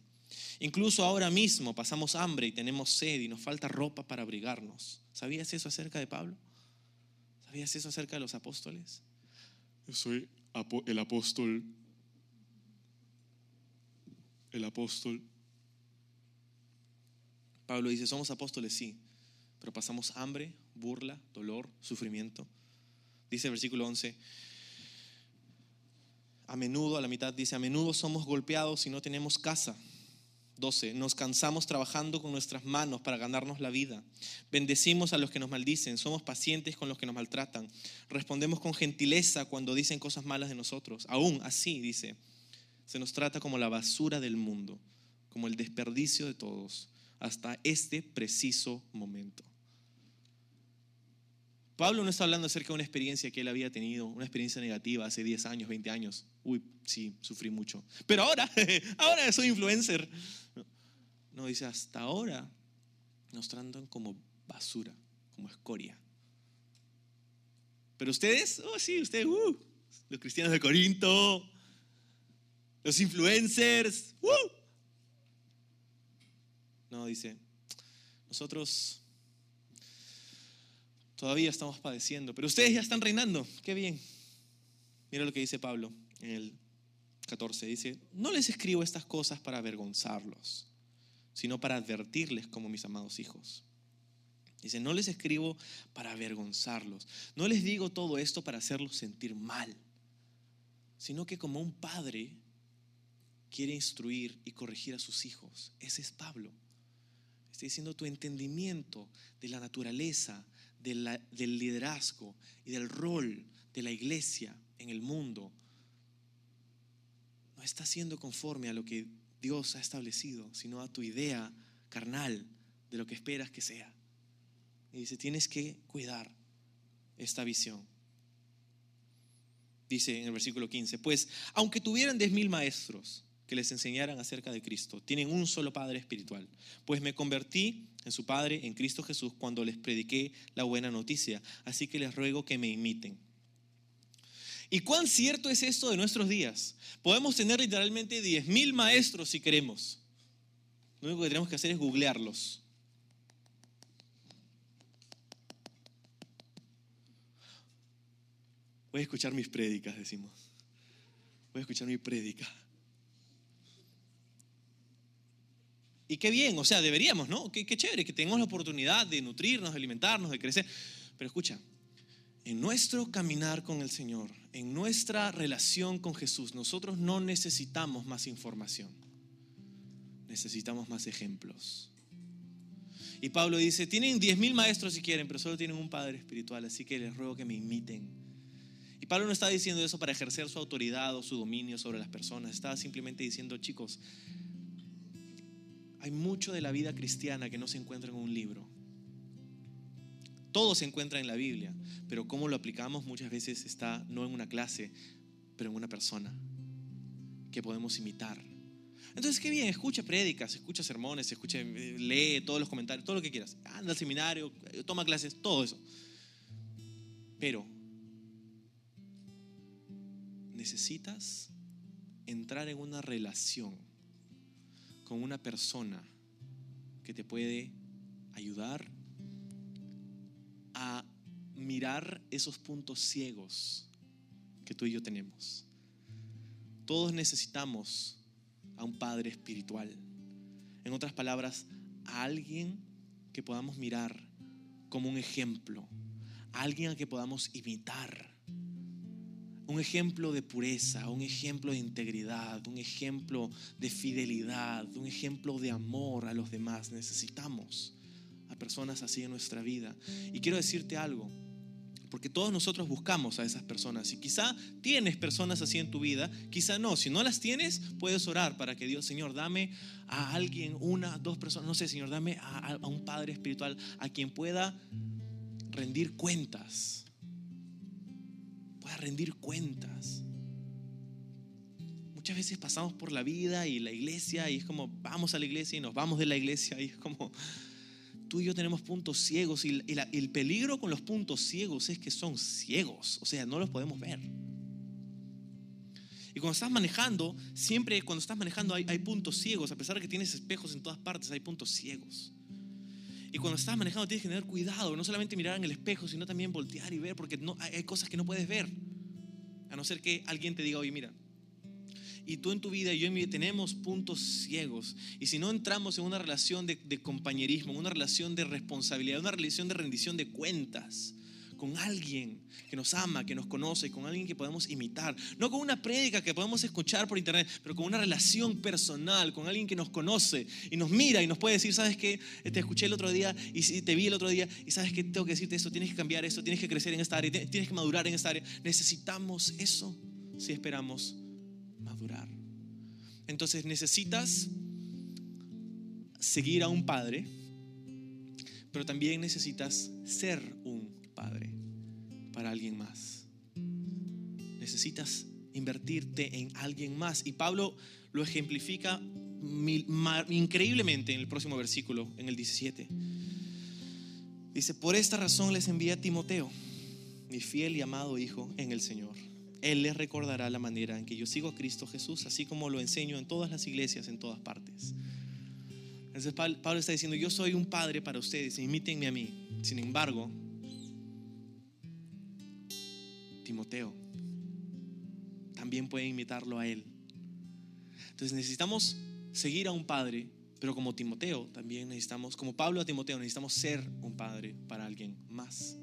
Incluso ahora mismo pasamos hambre y tenemos sed y nos falta ropa para abrigarnos. ¿Sabías eso acerca de Pablo? ¿Sabías eso acerca de los apóstoles? Yo soy el apóstol. El apóstol. Pablo dice, somos apóstoles, sí, pero pasamos hambre, burla, dolor, sufrimiento. Dice el versículo 11, a menudo, a la mitad dice, a menudo somos golpeados y no tenemos casa 12. Nos cansamos trabajando con nuestras manos para ganarnos la vida. Bendecimos a los que nos maldicen. Somos pacientes con los que nos maltratan. Respondemos con gentileza cuando dicen cosas malas de nosotros. Aún así, dice, se nos trata como la basura del mundo, como el desperdicio de todos, hasta este preciso momento. Pablo no está hablando acerca de una experiencia que él había tenido, una experiencia negativa hace 10 años, 20 años. Uy, sí, sufrí mucho. Pero ahora, [laughs] ahora soy influencer. No, dice, hasta ahora nos tratan como basura, como escoria. Pero ustedes, oh sí, ustedes, uh, los cristianos de Corinto, los influencers, uh. No, dice, nosotros todavía estamos padeciendo, pero ustedes ya están reinando, qué bien. Mira lo que dice Pablo en el 14, dice, no les escribo estas cosas para avergonzarlos sino para advertirles como mis amados hijos. Dice, no les escribo para avergonzarlos, no les digo todo esto para hacerlos sentir mal, sino que como un padre quiere instruir y corregir a sus hijos. Ese es Pablo. Está diciendo tu entendimiento de la naturaleza, del liderazgo y del rol de la iglesia en el mundo no está siendo conforme a lo que Dios ha establecido, sino a tu idea carnal de lo que esperas que sea. Y dice, tienes que cuidar esta visión. Dice en el versículo 15, pues aunque tuvieran diez mil maestros que les enseñaran acerca de Cristo, tienen un solo Padre espiritual, pues me convertí en su Padre, en Cristo Jesús, cuando les prediqué la buena noticia. Así que les ruego que me imiten. ¿Y cuán cierto es esto de nuestros días? Podemos tener literalmente 10.000 maestros si queremos. Lo único que tenemos que hacer es googlearlos. Voy a escuchar mis prédicas, decimos. Voy a escuchar mi prédica. Y qué bien, o sea, deberíamos, ¿no? Qué, qué chévere que tengamos la oportunidad de nutrirnos, de alimentarnos, de crecer. Pero escucha, en nuestro caminar con el Señor, en nuestra relación con Jesús, nosotros no necesitamos más información, necesitamos más ejemplos. Y Pablo dice, tienen diez mil maestros si quieren, pero solo tienen un Padre espiritual, así que les ruego que me imiten. Y Pablo no está diciendo eso para ejercer su autoridad o su dominio sobre las personas, estaba simplemente diciendo, chicos, hay mucho de la vida cristiana que no se encuentra en un libro. Todo se encuentra en la Biblia, pero cómo lo aplicamos muchas veces está no en una clase, pero en una persona que podemos imitar. Entonces, qué bien, escucha prédicas, escucha sermones, escucha, eh, lee todos los comentarios, todo lo que quieras. Anda al seminario, eh, toma clases, todo eso. Pero necesitas entrar en una relación con una persona que te puede ayudar a mirar esos puntos ciegos que tú y yo tenemos. Todos necesitamos a un Padre espiritual. En otras palabras, a alguien que podamos mirar como un ejemplo, a alguien a que podamos imitar. Un ejemplo de pureza, un ejemplo de integridad, un ejemplo de fidelidad, un ejemplo de amor a los demás. Necesitamos a personas así en nuestra vida. Y quiero decirte algo, porque todos nosotros buscamos a esas personas. Y quizá tienes personas así en tu vida, quizá no. Si no las tienes, puedes orar para que Dios, Señor, dame a alguien, una, dos personas, no sé, Señor, dame a, un Padre espiritual a quien pueda rendir cuentas. Pueda rendir cuentas. Muchas veces pasamos por la vida y la iglesia y es como, vamos a la iglesia y nos vamos de la iglesia y es como tú y yo tenemos puntos ciegos y, el peligro con los puntos ciegos es que son ciegos, o sea, no los podemos ver. Y cuando estás manejando, siempre cuando estás manejando hay, puntos ciegos, a pesar de que tienes espejos en todas partes, hay puntos ciegos. Y cuando estás manejando tienes que tener cuidado, no solamente mirar en el espejo, sino también voltear y ver, porque no, hay cosas que no puedes ver. A no ser que alguien te diga, oye, mira, y tú en tu vida y yo en mi vida tenemos puntos ciegos. Y si no entramos en una relación de, compañerismo, en una relación de responsabilidad, una relación de rendición de cuentas con alguien que nos ama, que nos conoce, con alguien que podemos imitar. No con una prédica que podemos escuchar por internet, pero con una relación personal, con alguien que nos conoce y nos mira y nos puede decir, ¿sabes qué? Te escuché el otro día y te vi el otro día y sabes que tengo que decirte esto, tienes que cambiar eso, tienes que crecer en esta área, tienes que madurar en esta área. Necesitamos eso si esperamos madurar. Entonces necesitas seguir a un padre, pero también necesitas ser un padre para alguien más. Necesitas invertirte en alguien más. Y Pablo lo ejemplifica increíblemente en el próximo versículo, en el 17. Dice, por esta razón les envía a Timoteo, mi fiel y amado hijo en el Señor él les recordará la manera en que yo sigo a Cristo Jesús, así como lo enseño en todas las iglesias, en todas partes. Entonces Pablo está diciendo, yo soy un padre para ustedes, imítenme a mí. Sin embargo, Timoteo también puede imitarlo a él. Entonces necesitamos seguir a un padre, pero como Timoteo también necesitamos, como Pablo a Timoteo, necesitamos ser un padre para alguien más.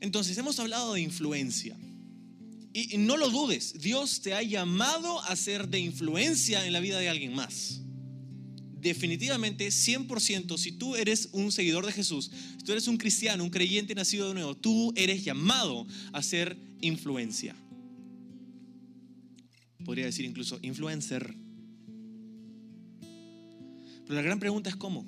Entonces hemos hablado de influencia. Y no lo dudes, Dios te ha llamado a ser de influencia en la vida de alguien más. Definitivamente, 100%, si tú eres un seguidor de Jesús, si tú eres un cristiano, un creyente nacido de nuevo, tú eres llamado a ser influencia. Podría decir incluso influencer. Pero la gran pregunta es cómo.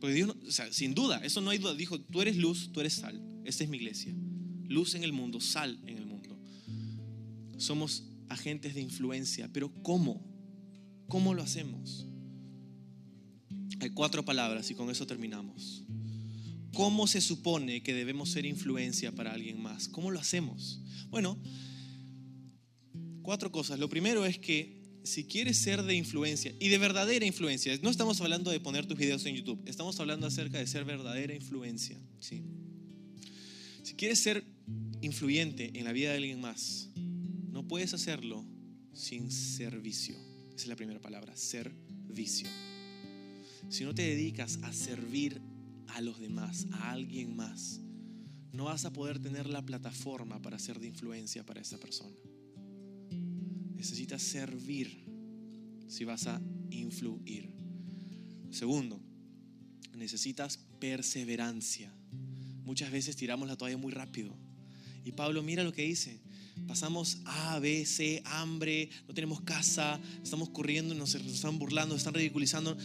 Porque Dios, sin duda, eso no hay duda. Dijo, tú eres luz, tú eres sal. Esta es mi iglesia luz en el mundo, sal en el mundo. Somos agentes de influencia, pero ¿cómo? ¿Cómo lo hacemos? Hay cuatro palabras y con eso terminamos. ¿Cómo se supone que debemos ser influencia para alguien más? ¿Cómo lo hacemos? Bueno, cuatro cosas. Lo primero es que si quieres ser de influencia y de verdadera influencia, no estamos hablando de poner tus videos en YouTube, estamos hablando acerca de ser verdadera influencia. Si quieres ser influyente en la vida de alguien más, no puedes hacerlo sin servicio. Esa es la primera palabra, servicio. Si no te dedicas a servir a los demás, a alguien más, no vas a poder tener la plataforma para ser de influencia para esa persona. Necesitas servir si vas a influir. Segundo, necesitas perseverancia. Muchas veces tiramos la toalla muy rápido. Y Pablo mira lo que dice. Pasamos A, B, C, hambre, no tenemos casa, estamos corriendo, nos están burlando, nos están ridiculizando.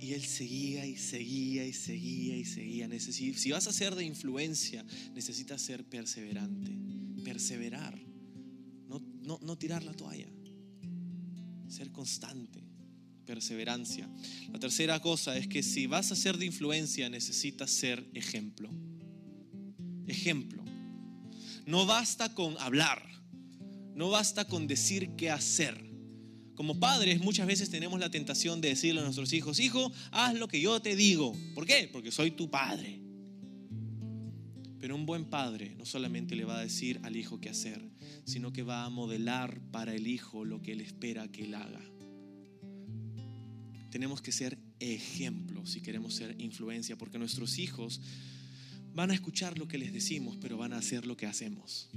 Y él seguía y seguía y seguía y seguía. Si vas a ser de influencia, necesitas ser perseverante, perseverar, no, no, no tirar la toalla. ser constante, perseverancia. La tercera cosa es que si vas a ser de influencia necesitas ser ejemplo. Ejemplo. No basta con hablar, no basta con decir qué hacer. Como padres muchas veces tenemos la tentación de decirle a nuestros hijos, hijo, haz lo que yo te digo. ¿Por qué? Porque soy tu padre. Pero un buen padre no solamente le va a decir al hijo qué hacer, sino que va a modelar para el hijo lo que él espera que él haga. Tenemos que ser ejemplos si queremos ser influencia, porque nuestros hijos van a escuchar lo que les decimos, pero van a hacer lo que hacemos.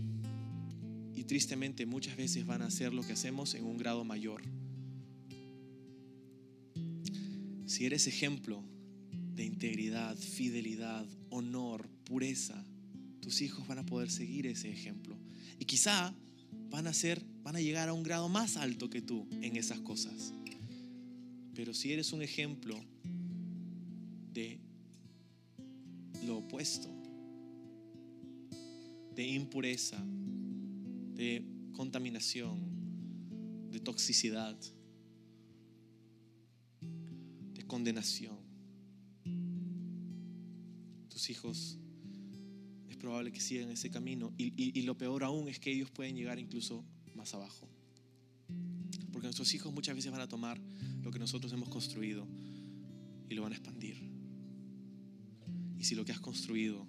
Y tristemente muchas veces van a hacer lo que hacemos en un grado mayor. Si eres ejemplo de integridad, fidelidad, honor, pureza, tus hijos van a poder seguir ese ejemplo. Y quizá van a ser, van a llegar a un grado más alto que tú en esas cosas. Pero si eres un ejemplo de lo opuesto, de impureza, de contaminación, de toxicidad, de condenación, tus hijos es probable que sigan ese camino y, y- lo peor aún es que ellos pueden llegar incluso más abajo. Porque nuestros hijos muchas veces van a tomar lo que nosotros hemos construido y lo van a expandir. Y si lo que has construido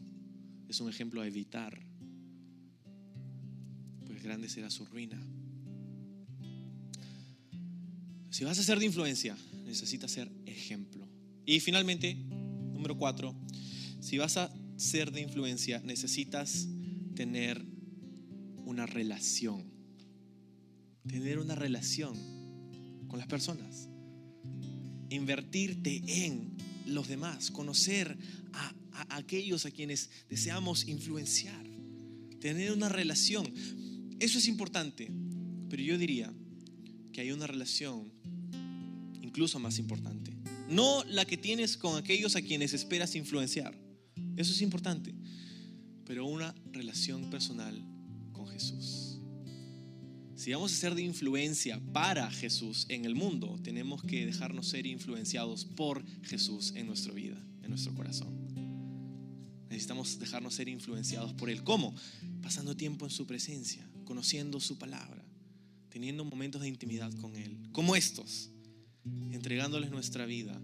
es un ejemplo a evitar, pues grande será su ruina. Si vas a ser de influencia, necesitas ser ejemplo. Y finalmente, número cuatro, si vas a ser de influencia, necesitas tener una relación. Tener una relación con las personas. Invertirte en los demás. Conocer a aquellos a quienes deseamos influenciar. Tener una relación. Eso es importante. Pero yo diría que hay una relación incluso más importante. No la que tienes con aquellos a quienes esperas influenciar. Eso es importante. Pero una relación personal con Jesús. Si vamos a ser de influencia para Jesús en el mundo, tenemos que dejarnos ser influenciados por Jesús en nuestra vida, en nuestro corazón. Necesitamos dejarnos ser influenciados por Él. ¿Cómo? Pasando tiempo en su presencia, conociendo su palabra, teniendo momentos de intimidad con Él, como estos, entregándoles nuestra vida